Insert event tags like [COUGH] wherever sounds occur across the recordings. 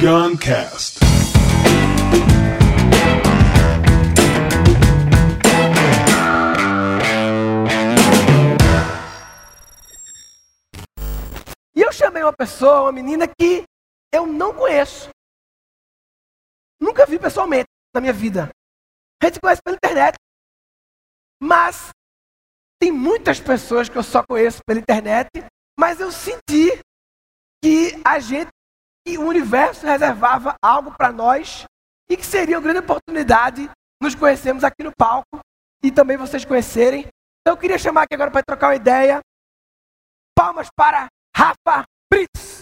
Guncast. E eu chamei uma pessoa, uma menina que eu não conheço. Nunca vi pessoalmente na minha vida. A gente conhece pela internet. Mas tem muitas pessoas que eu só conheço pela internet, mas eu senti que a gente, que o universo reservava algo para nós e que seria uma grande oportunidade nos conhecermos aqui no palco e também vocês conhecerem. Então eu queria chamar aqui agora para trocar uma ideia. Palmas para Rafa Brits.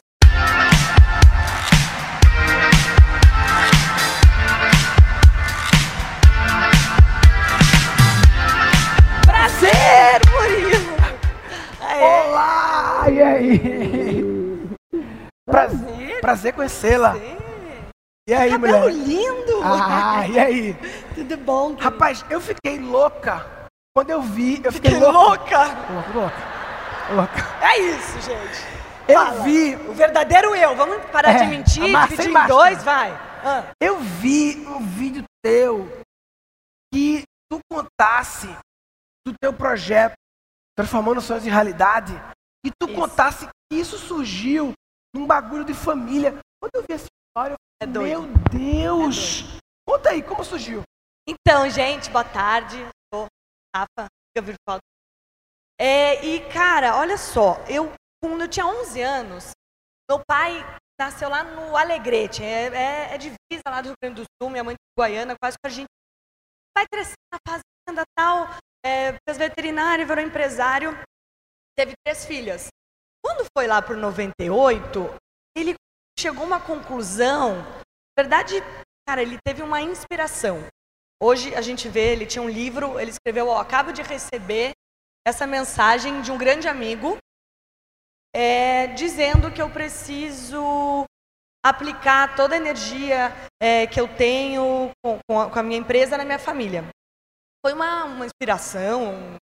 Prazer, Murilo! Olá! E aí? Prazer, conhecê-la. E aí, Cabelo mulher? lindo! Ah, e aí? [LAUGHS] Tudo bom? querido? Rapaz, eu fiquei louca. Quando eu vi, eu fiquei Que louca. louca! Louca, louca. É isso, gente. Eu Fala. vi, O verdadeiro eu. Vamos parar É, de mentir, dividir em dois, vai. Ah, eu vi um vídeo teu que tu contasse do teu projeto Transformando Sonhos em Realidade e tu Isso. contasse que isso surgiu num bagulho de família. Quando eu vi essa história, eu É falei, doido. meu Deus! Conta aí, como surgiu? Então, gente, boa tarde. Sou Rafa, fica virtual. É, e, cara, olha só, eu, quando eu tinha 11 anos, meu pai nasceu lá no Alegrete, é, é, é divisa lá do Rio Grande do Sul, minha mãe de Guaiana, quase com a gente. Vai crescer na fazenda tal, é, fez veterinário, virou empresário, teve três filhas. Quando foi lá por 98, ele chegou a uma conclusão, na verdade, cara, ele teve uma inspiração. Hoje a gente vê, ele tinha um livro, ele escreveu, ó, acabo de receber essa mensagem de um grande amigo, é, dizendo que eu preciso aplicar toda a energia é, que eu tenho com, com a minha empresa na minha família. Foi uma, uma inspiração, um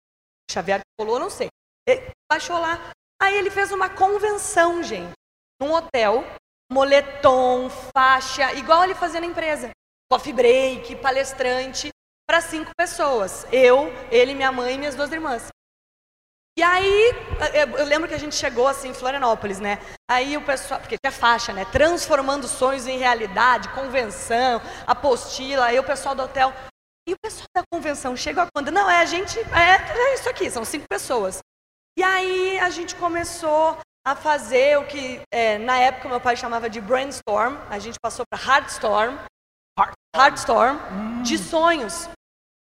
Xavier que colou, não sei. Ele baixou lá. Aí ele fez uma convenção, gente, num hotel, moletom, faixa, igual ele fazia na empresa. Coffee break, palestrante, para cinco pessoas. Eu, ele, minha mãe e minhas duas irmãs. E aí, eu eu lembro que a gente chegou assim em Florianópolis, né? Aí o pessoal, porque tinha faixa, né? Transformando sonhos em realidade, convenção, apostila, aí o pessoal do hotel. E o pessoal da convenção chega quando? Não, é a gente, é, é isso aqui, são cinco pessoas. E aí a gente começou a fazer o que é, na época meu pai chamava de brainstorm, a gente passou para hardstorm, hardstorm, de sonhos.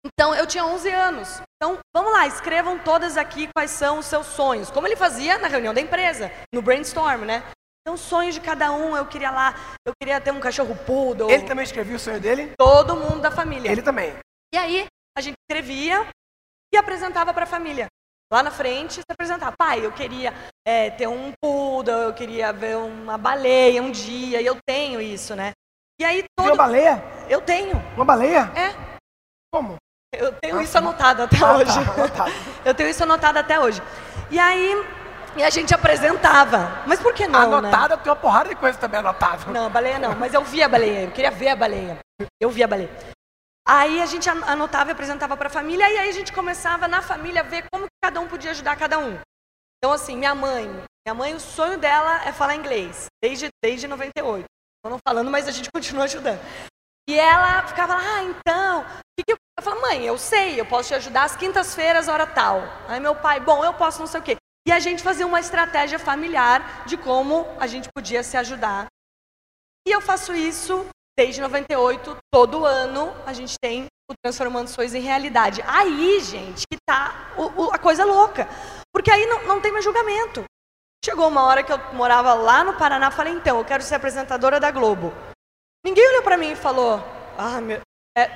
Então eu tinha 11 anos. Então vamos lá, escrevam todas aqui quais são os seus sonhos. Como ele fazia na reunião da empresa, no brainstorm, né? Então sonhos de cada um, eu queria lá, eu queria ter um cachorro poodle, Ele também escreveu o sonho dele? todo mundo da família. Ele também. E aí a gente escrevia e apresentava para a família. Lá na frente, você apresentava, pai, eu queria é, ter um poodle, eu queria ver uma baleia um dia, e eu tenho isso, né? E aí Viu uma todo... baleia? Eu tenho, Uma baleia? é. Como? Eu tenho Ah, isso tá. anotado até Ah, hoje. tá, [LAUGHS] anotado. [LAUGHS] Eu tenho isso anotado até hoje. E aí, e a gente apresentava. Mas por que não, né? Anotada, tem uma porrada de coisa também anotada. Não, baleia não, mas eu vi a baleia, eu queria ver a baleia. Eu vi a baleia. Aí a gente an- anotava e apresentava para a família, e aí a gente começava na família a ver como cada um podia ajudar cada um. Então, assim, minha mãe, minha mãe, o sonho dela é falar inglês, desde, desde 98. Estou não falando, mas a gente [LAUGHS] continua ajudando. E ela ficava lá, ah, então, que que eu... eu falava, mãe, eu sei, eu posso te ajudar às quintas-feiras, hora tal. Aí meu pai, bom, eu posso não sei o quê. E a gente fazia uma estratégia familiar de como a gente podia se ajudar. E eu faço isso desde 98, todo ano a gente tem o Transformando Sonhos em Realidade. Aí, gente, que tá o- o- a coisa louca. Porque aí não, não tem mais julgamento. Chegou uma hora que eu morava lá no Paraná, falei, então, eu quero ser apresentadora da Globo. Ninguém olhou pra mim e falou, ah, meu... é,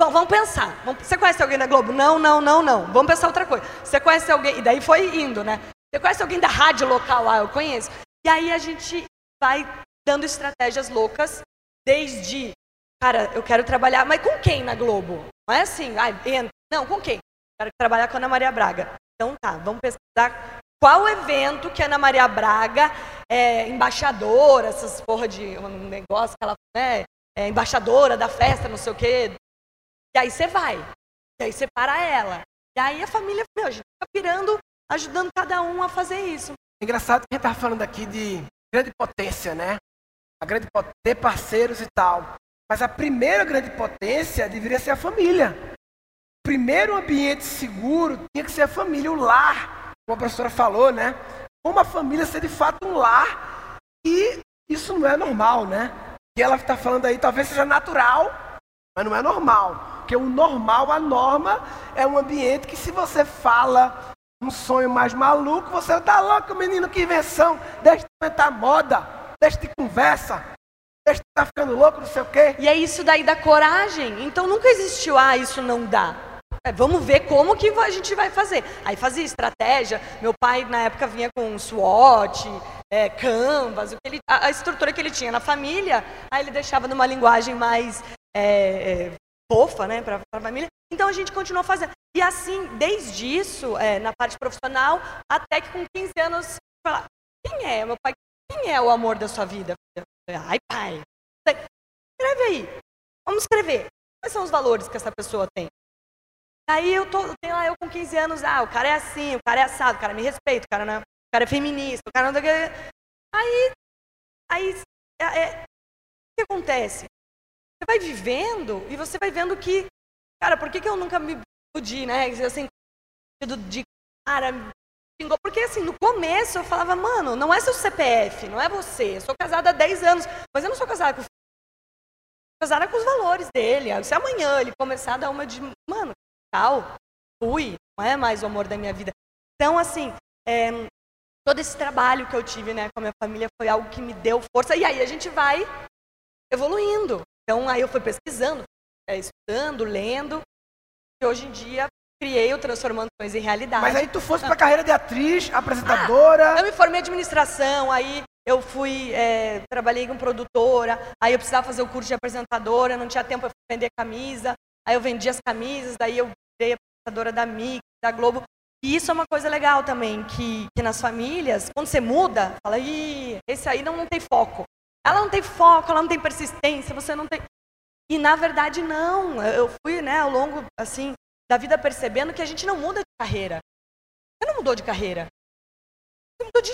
bom, vamos pensar. Você conhece alguém da Globo? Não, não, não, não. Vamos pensar outra coisa. Você conhece alguém... E daí foi indo, né? Você conhece alguém da rádio local lá? Eu conheço. E aí a gente vai dando estratégias loucas, desde, cara, eu quero trabalhar, mas com quem na Globo? Não é assim, ai, entra. Não, com quem? Quero trabalhar com a Ana Maria Braga. Então tá, vamos pesquisar qual evento que a Ana Maria Braga é, embaixadora, essas porra de um negócio que ela, né, é, embaixadora da festa, não sei o quê. E aí você vai. E aí você para ela. E aí a família, meu, a gente fica pirando, ajudando cada um a fazer isso. É engraçado que a gente estava falando aqui de grande potência, né? A grande potência, ter parceiros e tal. Mas a primeira grande potência deveria ser a família. O primeiro ambiente seguro tinha que ser a família, o lar. Como a professora falou, né? Como a família ser de fato um lar. E isso não é normal, né? E ela está falando aí, talvez seja natural, mas não é normal. Porque o normal, a norma, é um ambiente que se você fala um sonho mais maluco, você está louco, menino, que invenção, deixa de inventar moda, deixa de conversa, deixa de estar tá ficando louco, não sei o quê. E é isso daí da coragem. Então nunca existiu, ah, isso não dá. É, vamos ver como que a gente vai fazer. Aí fazia estratégia. Meu pai, na época, vinha com SWOT, é, Canvas, ele, a, a, estrutura que ele tinha na família, aí ele deixava numa linguagem mais é, é, fofa, né, para a família. Então a gente continuou fazendo. E assim, desde isso, é, na parte profissional, até que com 15 anos, falar, quem é, meu pai, quem é o amor da sua vida? Ai, pai, escreve aí. Vamos escrever. Quais são os valores que essa pessoa tem? Aí eu tô, tenho lá eu com 15 anos, ah, o cara é assim, o cara é assado, o cara me respeita, o cara, não, é, o cara é feminista, o cara não... Aí, aí, é, é, o que acontece? Você vai vivendo e você vai vendo que, cara, por que, que eu nunca me fudi, né? Assim, de cara, porque assim, no começo eu falava, mano, não é seu CPF, não é você. Eu sou casada há 10 anos, mas eu não sou casada com casada com os valores dele. Se amanhã ele começar a dar uma de, mano, tal, fui, não é mais o amor da minha vida. Então, assim, é, todo esse trabalho que eu tive né, com a minha família foi algo que me deu força. E aí a gente vai evoluindo. Então aí eu fui pesquisando, é, estudando, lendo, e hoje em dia criei o Transformando Sonhos em Realidade. Mas aí tu fosse para a carreira de atriz, apresentadora... Ah, eu me formei em administração, aí eu fui, é, trabalhei com produtora, aí eu precisava fazer o curso de apresentadora, não tinha tempo para vender camisa, aí eu vendi as camisas, daí eu virei apresentadora da MIC, da Globo. E isso é uma coisa legal também, que, que nas famílias, quando você muda, fala, ih, esse aí não, não tem foco. Ela não tem foco, ela não tem persistência, você não tem. E na verdade não. Eu fui, né, ao longo assim da vida percebendo que a gente não muda de carreira. Você não mudou de carreira. Você mudou de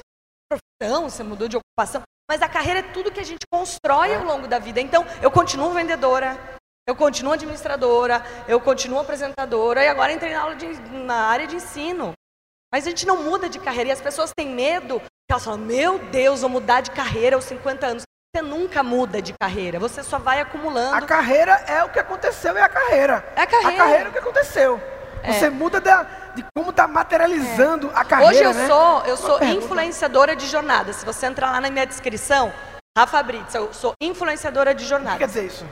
profissão, você mudou de ocupação, mas a carreira é tudo que a gente constrói ao longo da vida. Então, eu continuo vendedora, eu continuo administradora, eu continuo apresentadora e agora entrei na, de, na área de ensino. Mas a gente não muda de carreira e as pessoas têm medo. Elas falam, meu Deus, vou mudar de carreira aos 50 anos. Você nunca muda de carreira, você só vai acumulando. A carreira é o que aconteceu, é a carreira. É a carreira. A carreira é o que aconteceu. É. Você muda da, de como está materializando é. a carreira. Hoje eu né? sou, eu sou influenciadora de jornada. Se você entrar lá na minha descrição, Rafa Brits, eu sou influenciadora de jornada. O que quer dizer isso?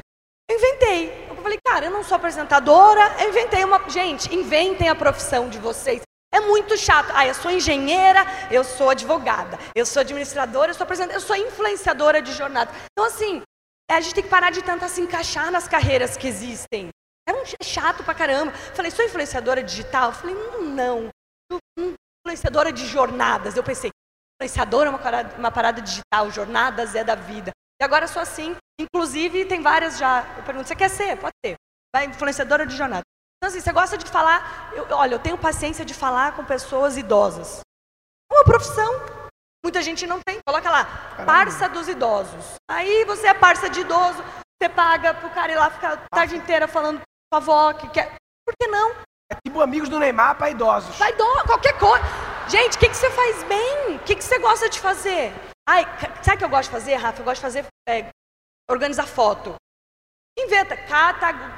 Eu inventei. Eu falei, cara, eu não sou apresentadora, eu inventei uma. Gente, inventem a profissão de vocês. É muito chato. Ah, eu sou engenheira, eu sou advogada, eu sou administradora, eu sou apresentadora, eu sou influenciadora de jornada. Então, assim, a gente tem que parar de tentar se encaixar nas carreiras que existem. É um chato pra caramba. Falei, sou influenciadora digital? Falei, não. Hum, influenciadora de jornadas. Eu pensei, influenciadora é uma parada, uma parada digital, jornadas é da vida. E agora sou assim. Inclusive, tem várias já. Eu pergunto, você quer ser? Pode ser. Vai, influenciadora de jornada. Então, assim, você gosta de falar. Eu, olha, eu tenho paciência de falar com pessoas idosas. É uma profissão. Muita gente não tem. Coloca lá, parça dos idosos. Aí você é parça de idoso, você paga pro cara ir lá ficar a tarde inteira falando com a avó que quer. Por que não? É tipo amigos do Neymar para idosos. Para idosos, qualquer coisa. Gente, o que, que você faz bem? O que, que você gosta de fazer? Ai, sabe o que eu gosto de fazer, Rafa? Eu gosto de fazer, é, organizar foto. Inventa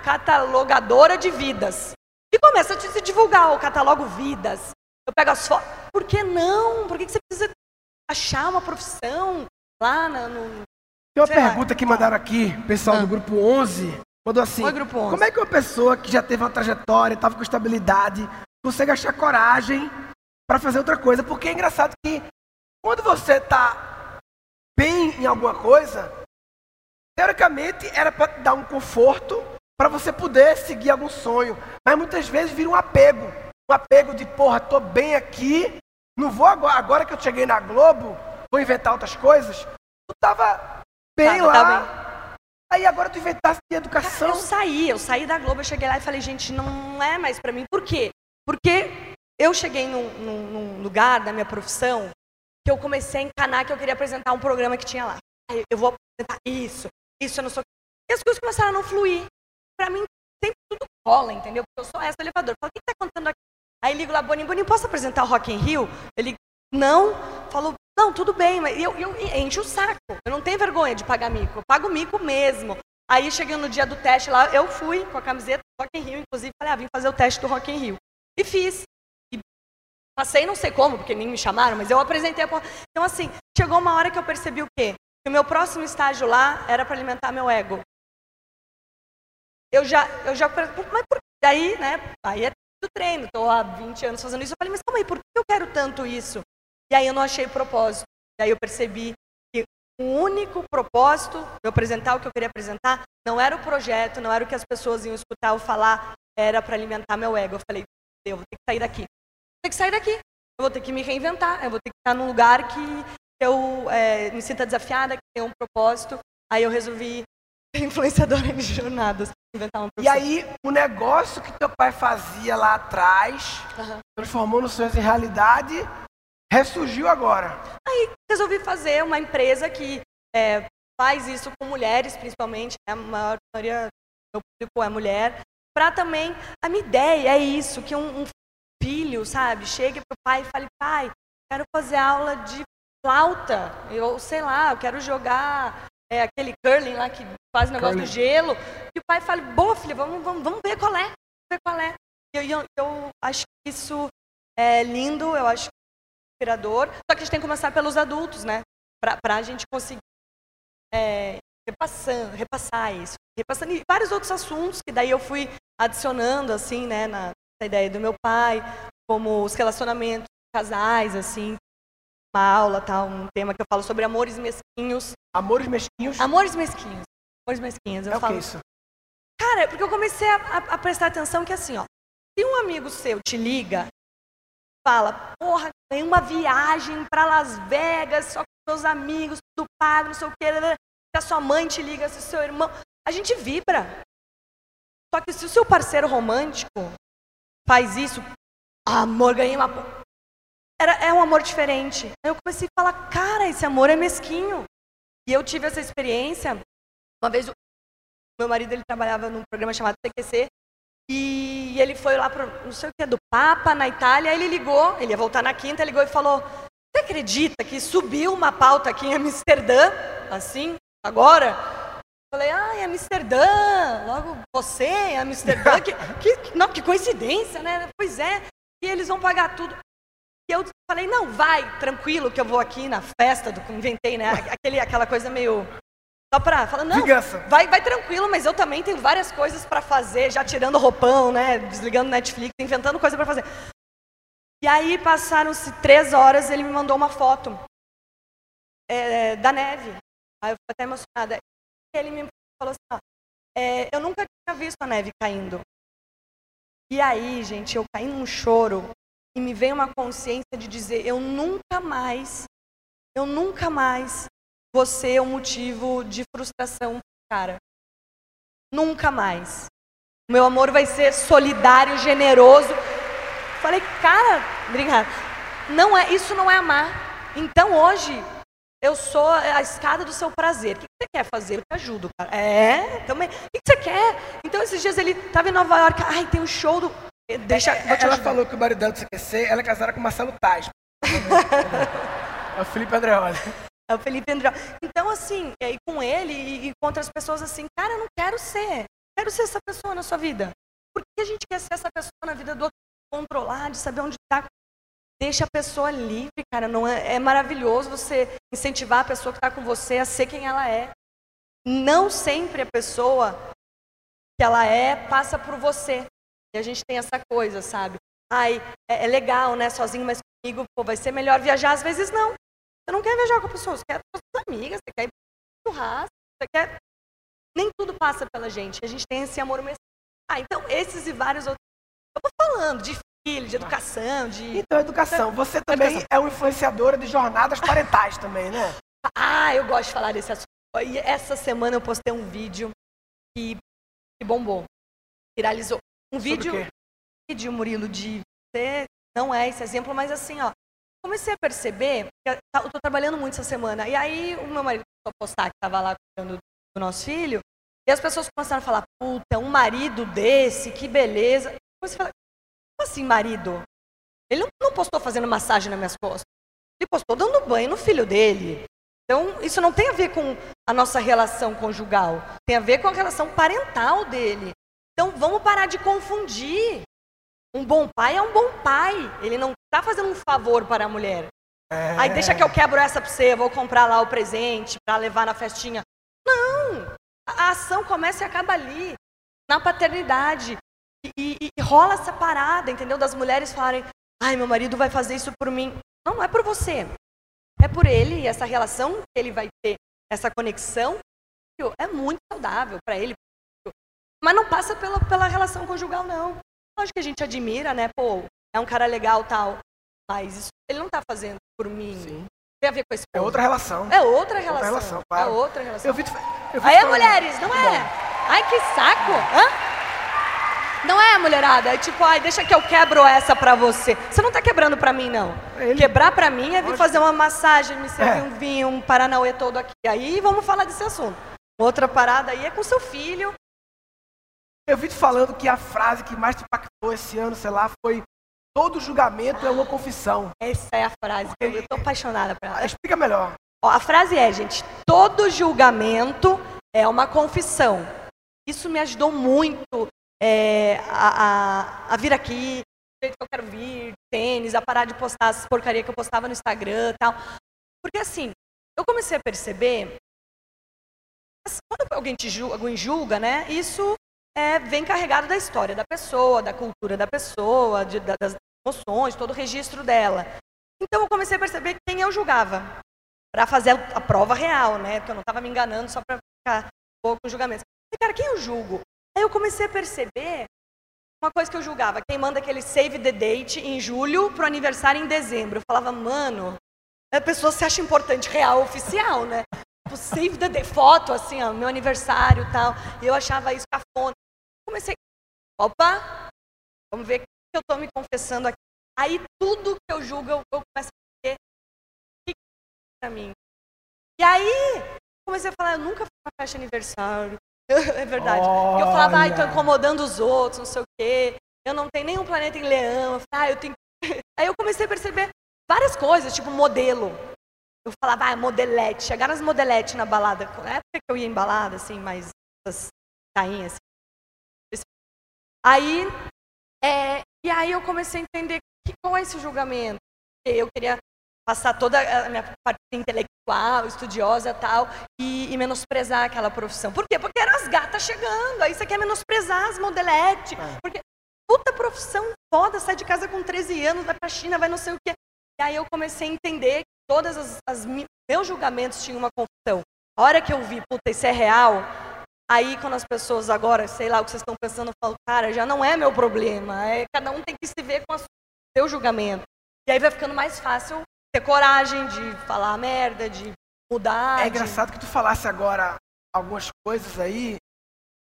catalogadora de vidas. E começa a se divulgar o catálogo vidas. Eu pego as fotos. Por que não? Por que você precisa achar uma profissão lá no. Tem uma pergunta lá. que mandaram aqui, pessoal ah. do grupo 11. Mandou assim: Oi, grupo 11. Como é que uma pessoa que já teve uma trajetória, estava com estabilidade, consegue achar coragem para fazer outra coisa? Porque é engraçado que quando você está bem em alguma coisa, Teoricamente era para dar um conforto para você poder seguir algum sonho, mas muitas vezes vira um apego, um apego de porra, tô bem aqui, não vou agora, agora que eu cheguei na Globo, vou inventar outras coisas, tu tava bem Tava, lá. tava Aí agora tu inventasse de educação. Eu saí, eu saí da Globo, eu cheguei lá e falei, gente, não é mais pra mim. Por quê? Porque eu cheguei num, num- num lugar da minha profissão que eu comecei a encanar que eu queria apresentar um programa que tinha lá. Eu vou apresentar isso, isso, eu não sou. E as coisas começaram a não fluir. Pra mim, sempre tudo cola, entendeu? Porque eu sou essa elevador. Falo, o que tá acontecendo aqui? Aí ligo lá, Boninho, Boninho, posso apresentar o Rock in Rio? Ele, não. Falou, não, tudo bem, mas eu, eu encho o saco. Eu não tenho vergonha de pagar mico. Eu pago mico mesmo. Aí cheguei no dia do teste lá, eu fui com a camiseta do Rock in Rio, inclusive, falei, ah, vim fazer o teste do Rock in Rio. E fiz. E passei não sei como, porque nem me chamaram, mas eu apresentei a. Então, assim, chegou uma hora que eu percebi o quê? Que o meu próximo estágio lá era para alimentar meu ego. Eu já, eu já, mas por daí, né? Aí é do treino, estou há 20 anos fazendo isso. Eu falei, mas calma aí, por que eu quero tanto isso? E aí eu não achei propósito. E aí eu percebi que o único propósito de eu apresentar o que eu queria apresentar não era o projeto, não era o que as pessoas iam escutar ou falar, era para alimentar meu ego. Eu falei, eu vou ter que sair daqui. Vou ter que sair daqui. Eu vou ter que me reinventar. Eu vou ter que estar num lugar que eu é, me sinta desafiada, que tenha um propósito. Aí eu resolvi ser [LAUGHS] influenciadora de jornadas, inventar E aí, o negócio que teu pai fazia lá atrás, Aham. transformou no sonho em realidade, ressurgiu agora. resolvi fazer uma empresa que é, faz isso com mulheres, principalmente, né? a maior maioria do meu público é mulher, para também, a minha ideia é isso, que um, um filho, sabe, chegue pro pai e fale, pai, quero fazer aula de flauta, eu sei lá, eu quero jogar é, aquele curling lá que faz o negócio do Curling. gelo, e o pai fale, boa filha, vamos, vamos, vamos ver qual é, vamos ver qual é. Eu, eu, eu acho que isso é lindo, eu acho inspirador. Só que a gente tem que começar pelos adultos, né? Para a gente conseguir é, repassando, repassar isso. Repassando e vários outros assuntos que daí eu fui adicionando, assim, né? Na, na ideia do meu pai, como os relacionamentos, casais, assim. Uma aula, tal, um tema que eu falo sobre amores mesquinhos. Amores mesquinhos. Amores mesquinhos. Amores mesquinhos. Eu é o que falo, isso? Cara, porque eu comecei a, a- a prestar atenção que assim, ó, se um amigo seu te liga, fala, porra, tem uma viagem para Las Vegas, só com seus amigos, tudo pago, não sei o quê, né, né, se a sua mãe te liga, se o seu irmão, a gente vibra. Só que se o seu parceiro romântico faz isso, amor, ganhei uma. Po-". Era, é um amor diferente. Aí eu comecei a falar, cara, esse amor é mesquinho. E eu tive essa experiência. Uma vez o meu marido ele trabalhava num programa chamado CQC e ele foi lá para não sei o que é do Papa na Itália. Ele ligou, ele ia voltar na quinta, ligou e falou: "Você acredita que subiu uma pauta aqui em Amsterdã, assim, agora?" Eu Falei: "Ah, em Amsterdã, logo você em Amsterdã, que, que, não, que coincidência, né? Pois é. E eles vão pagar tudo. E falei, não, vai, tranquilo, que eu vou aqui na festa do que inventei, né? [LAUGHS] Aquele, aquela coisa meio. Só pra falar, não, Vingança. vai, vai tranquilo, mas eu também tenho várias coisas pra fazer, já tirando roupão, né? Desligando Netflix, inventando coisa pra fazer. E aí passaram-se três horas, ele me mandou uma foto é, da neve. Aí eu fiquei até emocionada. Ele me falou assim, ó, é, eu nunca tinha visto a neve caindo. E aí, gente, eu caí num choro e me veio uma consciência de dizer, eu nunca mais, eu nunca mais vou ser um motivo de frustração, cara. Nunca mais. O meu amor vai ser solidário, generoso. Falei, cara, obrigada. Não é, isso não é amar. Então hoje eu sou a escada do seu prazer. O que você quer fazer? Eu te ajudo, cara. É, também. O que você quer? Então esses dias ele estava em Nova York. Ai, tem um show do. Deixa, te Ela falou que o marido dela do CQC, ela é casada com o Marcelo Tais. é o Felipe Andreoli. É o Felipe André. Então, assim, e aí com ele e, e com outras pessoas, assim, cara, eu não quero ser. Quero ser essa pessoa na sua vida. Por que a gente quer ser essa pessoa na vida do outro? Controlar, de saber onde está. Deixa a pessoa livre, cara. Não é, é maravilhoso você incentivar a pessoa que está com você a ser quem ela é. Não sempre a pessoa que ela é passa por você. E a gente tem essa coisa, sabe? Ai, é, é legal, né? Sozinho, mas comigo, pô, vai ser melhor viajar. Às vezes não. Você não quer viajar com a pessoa, você quer com as suas amigas, você quer ir churrasco, você quer. Nem tudo passa pela gente. A gente tem esse amor mesmo. Ah, então esses e vários outros. Eu vou falando de filho, de educação, de. Então, educação. Você também é uma influenciadora de jornadas parentais também, né? Ah, eu gosto de falar desse assunto. E essa semana eu postei um vídeo que, que bombou. Viralizou. Um vídeo, quê? vídeo, Murilo, de você não é esse exemplo, mas assim, ó. Comecei a perceber, que eu tô trabalhando muito essa semana, e aí o meu marido começou a postar que tava lá cuidando do nosso filho, e as pessoas começaram a falar, puta, um marido desse, que beleza. Eu comecei a falar, como assim marido? Ele não, não postou fazendo massagem nas minhas costas. Ele postou dando banho no filho dele. Então, isso não tem a ver com a nossa relação conjugal. Tem a ver com a relação parental dele. Então, vamos parar de confundir. Um bom pai é um bom pai. Ele não está fazendo um favor para a mulher. É. Aí deixa que eu quebro essa para você, vou comprar lá o presente para levar na festinha. Não! A ação começa e acaba ali, na paternidade. E, e- e rola essa parada, entendeu? Das mulheres falarem, ai, meu marido vai fazer isso por mim. Não, não é por você. É por ele e essa relação que ele vai ter, essa conexão, é muito saudável para ele. Mas não passa pela, pela relação conjugal, não. Lógico que a gente admira, né? Pô, é um cara legal tal. Mas isso ele não tá fazendo por mim. Sim. Tem a ver com esse É outra relação. É outra relação. relação, claro. É outra relação. Eu vi, eu vi Aí, falando- mulheres, não é? Ai, que saco. Hã? Não é, mulherada? É tipo, ai, deixa que eu quebro essa pra você. Você não tá quebrando pra mim, não. Ele- Quebrar pra mim é vir fazer uma massagem, me servir É. um vinho, um paranauê todo aqui. Aí vamos falar desse assunto. Outra parada aí é com seu filho. Eu vi tu falando que a frase que mais te impactou esse ano, sei lá, foi todo julgamento é uma confissão. Essa é a frase eu, tô apaixonada por ela. Explica melhor. Ó, a frase é, gente, todo julgamento é uma confissão. Isso me ajudou muito é, a, a- a vir aqui, do jeito que eu quero vir, tênis, a parar de postar as porcaria que eu postava no Instagram e tal. Porque assim, eu comecei a perceber, quando alguém te julga, alguém julga, né, isso é, vem carregado da história da pessoa, da cultura da pessoa, de- da- das emoções, todo o registro dela. Então eu comecei a perceber quem eu julgava para fazer a prova real, né? Porque eu não estava me enganando só para ficar pouco com julgamentos. E, cara, quem eu julgo? Aí eu comecei a perceber uma coisa que eu julgava. Quem manda aquele save the date em julho pro aniversário em dezembro. Eu falava, mano, a pessoa se acha importante, real, oficial, né? Tipo, save the date, foto, assim, ó, meu aniversário e tal. E eu achava isso cafona. Comecei, opa, vamos ver o que eu tô me confessando aqui. Aí tudo que eu julgo, eu, eu começo a ver o que é pra mim. E aí, comecei a falar, eu nunca fui pra festa aniversário. [LAUGHS] é verdade. Porque eu falava, ai, tô Olha. incomodando os outros, não sei o quê. Eu não tenho nenhum planeta em leão. Eu falei, ah, eu tenho... [LAUGHS] Aí eu comecei a perceber várias coisas, tipo modelo. Eu falava, ah, modelete. Chegaram as modeletes na balada. Na época que eu ia em balada, assim, mais essas tainhas. Assim. Aí, é, e aí eu comecei a entender que, qual é esse julgamento. Eu queria passar toda a minha parte intelectual, estudiosa tal, e, e menosprezar aquela profissão. Por quê? Porque eram as gatas chegando, aí você quer menosprezar as modeletes. É. Porque, puta profissão foda, sai de casa com 13 anos, vai pra China, vai não sei o quê. E aí eu comecei a entender que as mi- meus julgamentos tinham uma confusão. A hora que eu vi, puta, isso é real, aí quando as pessoas agora, sei lá, o que vocês estão pensando, eu falo, cara, já não é meu problema, é, cada um tem que se ver com o seu julgamento. E aí vai ficando mais fácil ter coragem de falar merda, de mudar. É de- engraçado que tu falasse agora algumas coisas aí,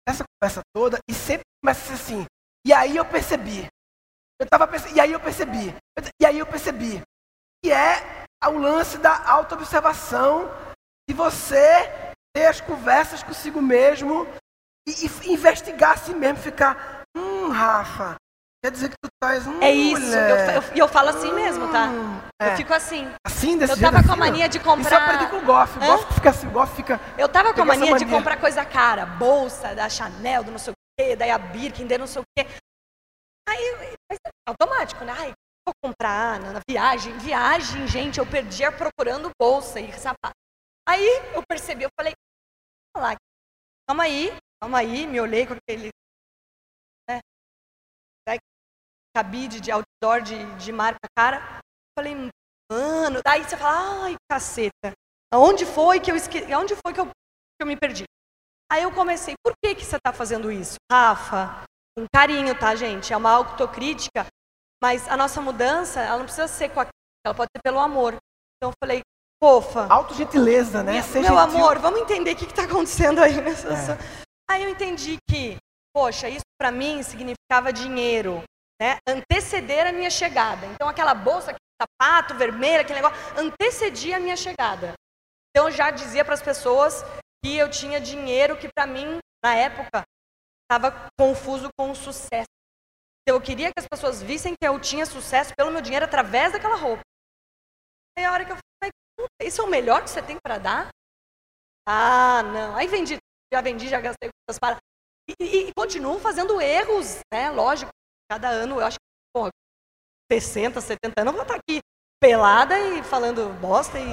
essa conversa toda, e sempre começa assim. E aí eu percebi. Eu tava perce- E aí eu percebi. E aí eu percebi. Que é o lance da autoobservação, de você ter as conversas consigo mesmo e, e investigar a si mesmo, ficar, hum, Rafa, quer dizer que tu estás um É isso, mulher. eu, eu, e eu falo assim mesmo, tá? Hum, Eu é. fico assim. Assim, desse eu jeito, tava com a assim, mania de Isso eu comprar- aprendi com o Goff. O? Goff fica assim, o Goff fica... Eu tava com a essa mania de mania. comprar coisa cara, bolsa da Chanel, do não sei o quê, daí a Birkin, daí não sei o quê. Aí, é automático, né? Ai, vou comprar na, na viagem. Viagem, gente, eu perdia procurando bolsa e sapato. Aí eu percebi, eu falei, "Olha lá, calma aí, calma aí, me olhei com aquele né, né, cabide de outdoor de, de marca cara. Falei, mano, daí você fala, ai, caceta, aonde foi que eu esque... aonde foi que eu, que eu me perdi? Aí eu comecei, por que que você está fazendo isso? Rafa, com carinho, tá, gente? É uma autocrítica, Mas a nossa mudança, ela não precisa ser com a ela pode ser pelo amor. Então eu falei, fofa. Autogentileza, né? Meu, Ser meu gentil. amor, vamos entender o que está acontecendo aí nessa É. Aí eu entendi que, poxa, isso para mim significava dinheiro, né? Anteceder a minha chegada. Então aquela bolsa, aquele sapato vermelho, aquele negócio, antecedia a minha chegada. Então eu já dizia para as pessoas que eu tinha dinheiro que para mim, na época, estava confuso com o sucesso. Eu queria que as pessoas vissem que eu tinha sucesso pelo meu dinheiro através daquela roupa. Aí a hora que eu falei, "Puta, isso é o melhor que você tem para dar? Ah, não. Aí vendi, já vendi, já gastei com essas paradas. E, e, continuo fazendo erros, né? Lógico, cada ano eu acho que, porra, 60, 70 anos eu vou estar aqui pelada e falando bosta e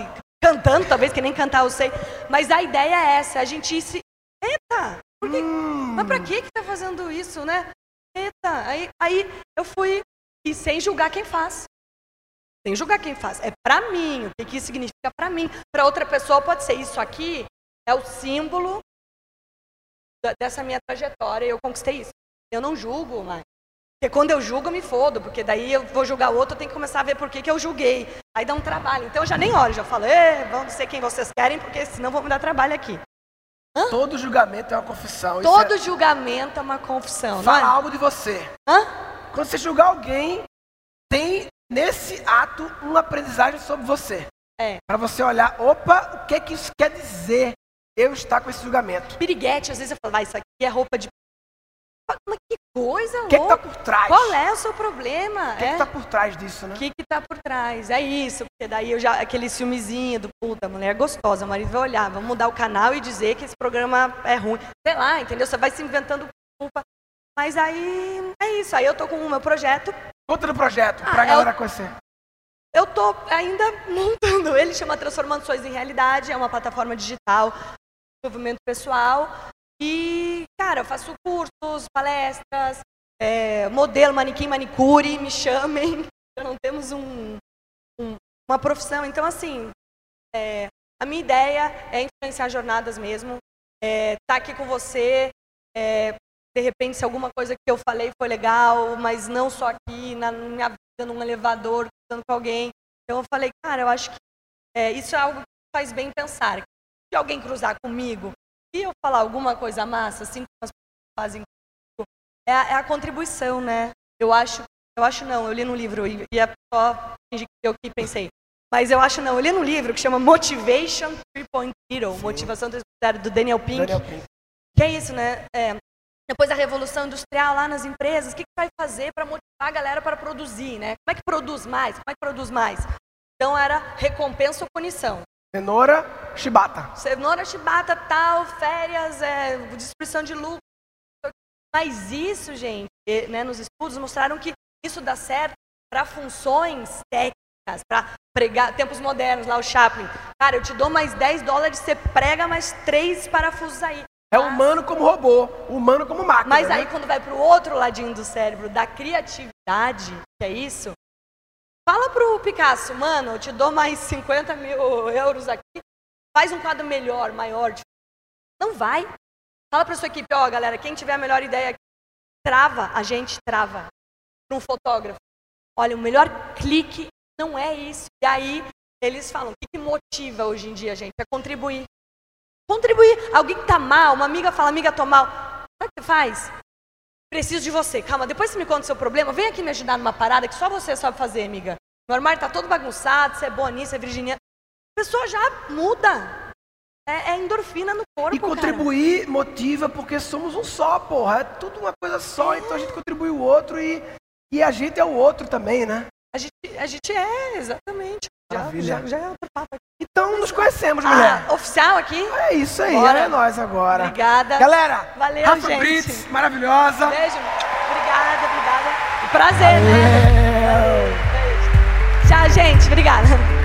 cantando, talvez que nem cantar eu sei. Mas a ideia é essa, a gente ir se. Eita! Por que, Hum, mas pra que que tá fazendo isso, né? Eita, aí, aí eu fui e sem julgar quem faz. Sem julgar quem faz. É pra mim, o que, isso significa pra mim. Pra outra pessoa pode ser isso aqui é o símbolo da- dessa minha trajetória e eu conquistei isso. Eu não julgo mais. Porque quando eu julgo, eu me fodo, porque daí eu vou julgar outro, eu tenho que começar a ver por que, que eu julguei. Aí dá um trabalho. Então eu já nem olho, já falo, "Ê, vamos ser quem vocês querem, porque senão vão me dar trabalho aqui. Todo julgamento é uma confissão. Todo é... julgamento é uma confissão, Fala é? algo de você. Hã? Quando você julgar alguém, tem nesse ato uma aprendizagem sobre você. É. Para você olhar, opa, o que que isso quer dizer? Eu estar com esse julgamento. Piriguete, às vezes eu falo, vai, isso aqui é roupa de. Mas que coisa O que que tá louca. por trás? Qual é o seu problema? O que é? que tá por trás disso, né? O que que tá por trás? É isso, porque daí eu já, aquele ciúmezinho do puta, a mulher é gostosa, o marido vai olhar, vamos mudar o canal e dizer que esse programa é ruim. Sei lá, entendeu? Você vai se inventando culpa. Mas aí é isso, aí eu tô com o meu projeto, Conta do projeto, Ah, pra é galera conhecer. eu tô ainda montando ele, chama Transformando Sonhos em Realidade, é uma plataforma digital, desenvolvimento pessoal. E, cara, eu faço cursos, palestras, é, modelo, manequim, manicure, me chamem. [LAUGHS] Não temos um, um- uma profissão. Então, assim, é, a minha ideia é influenciar jornadas mesmo, é, tá aqui com você, é, de repente, se alguma coisa que eu falei foi legal, mas não só aqui, na minha vida, num elevador, conversando com alguém. Então, eu falei, cara, eu acho que é, isso é algo que faz bem pensar. Se alguém cruzar comigo e eu falar alguma coisa massa, assim como as pessoas fazem comigo, é a, é a contribuição, né? Eu acho, eu acho não, eu li no livro e, e é só fingir que eu que pensei. Mas eu acho não, eu li num livro que chama Motivation 3.0, Motivação 3.0, do Daniel Pink. Daniel Pink. Que é isso, né? É, depois da Revolução Industrial lá nas empresas, o que, que vai fazer para motivar a galera para produzir, né? Como é que produz mais? Como é que produz mais? Então era recompensa ou punição. Cenoura, chibata. Cenoura, chibata, tal, férias, é, destruição de lucro. Mas isso, gente, né, nos estudos mostraram que isso dá certo para funções técnicas, para pregar, tempos modernos, lá o Chaplin. Cara, eu te dou mais 10 dólares, você prega mais três parafusos aí. É humano como robô, humano como máquina. mas né? aí quando vai para o outro ladinho do cérebro, da criatividade, que é isso, fala pro Picasso, mano, eu te dou mais [LAUGHS] 50 mil euros aqui, faz um quadro melhor, maior. Não vai. Fala para sua equipe, ó, galera, quem tiver a melhor ideia aqui, trava, a gente trava. Para um fotógrafo. Olha, o melhor clique não é isso. E aí eles falam, o que, que motiva hoje em dia, gente? É contribuir. Contribuir. Alguém que tá mal, uma amiga fala, amiga, tô mal. Sabe o que você faz? Preciso de você. Calma, depois você me conta o seu problema. Vem aqui me ajudar numa parada que só você sabe fazer, amiga. Meu armário tá todo bagunçado, você é boa nisso, é virginiana. A pessoa já muda. É, é endorfina no corpo, E cara. contribuir motiva porque somos um só, porra. É tudo uma coisa só, então a gente contribui o outro e, e a gente é o outro também, né? A gente, a gente é, exatamente. Já, Maravilha. já, já é outro papo. Então nos conhecemos, mulher. Ah, oficial aqui? É isso aí, Bora. é nós agora. Obrigada. Galera, Valeu, Rafa gente. Brits, maravilhosa. Beijo. Obrigada, obrigada. Prazer, né? Valeu. Beijo. Tchau, gente. Obrigada.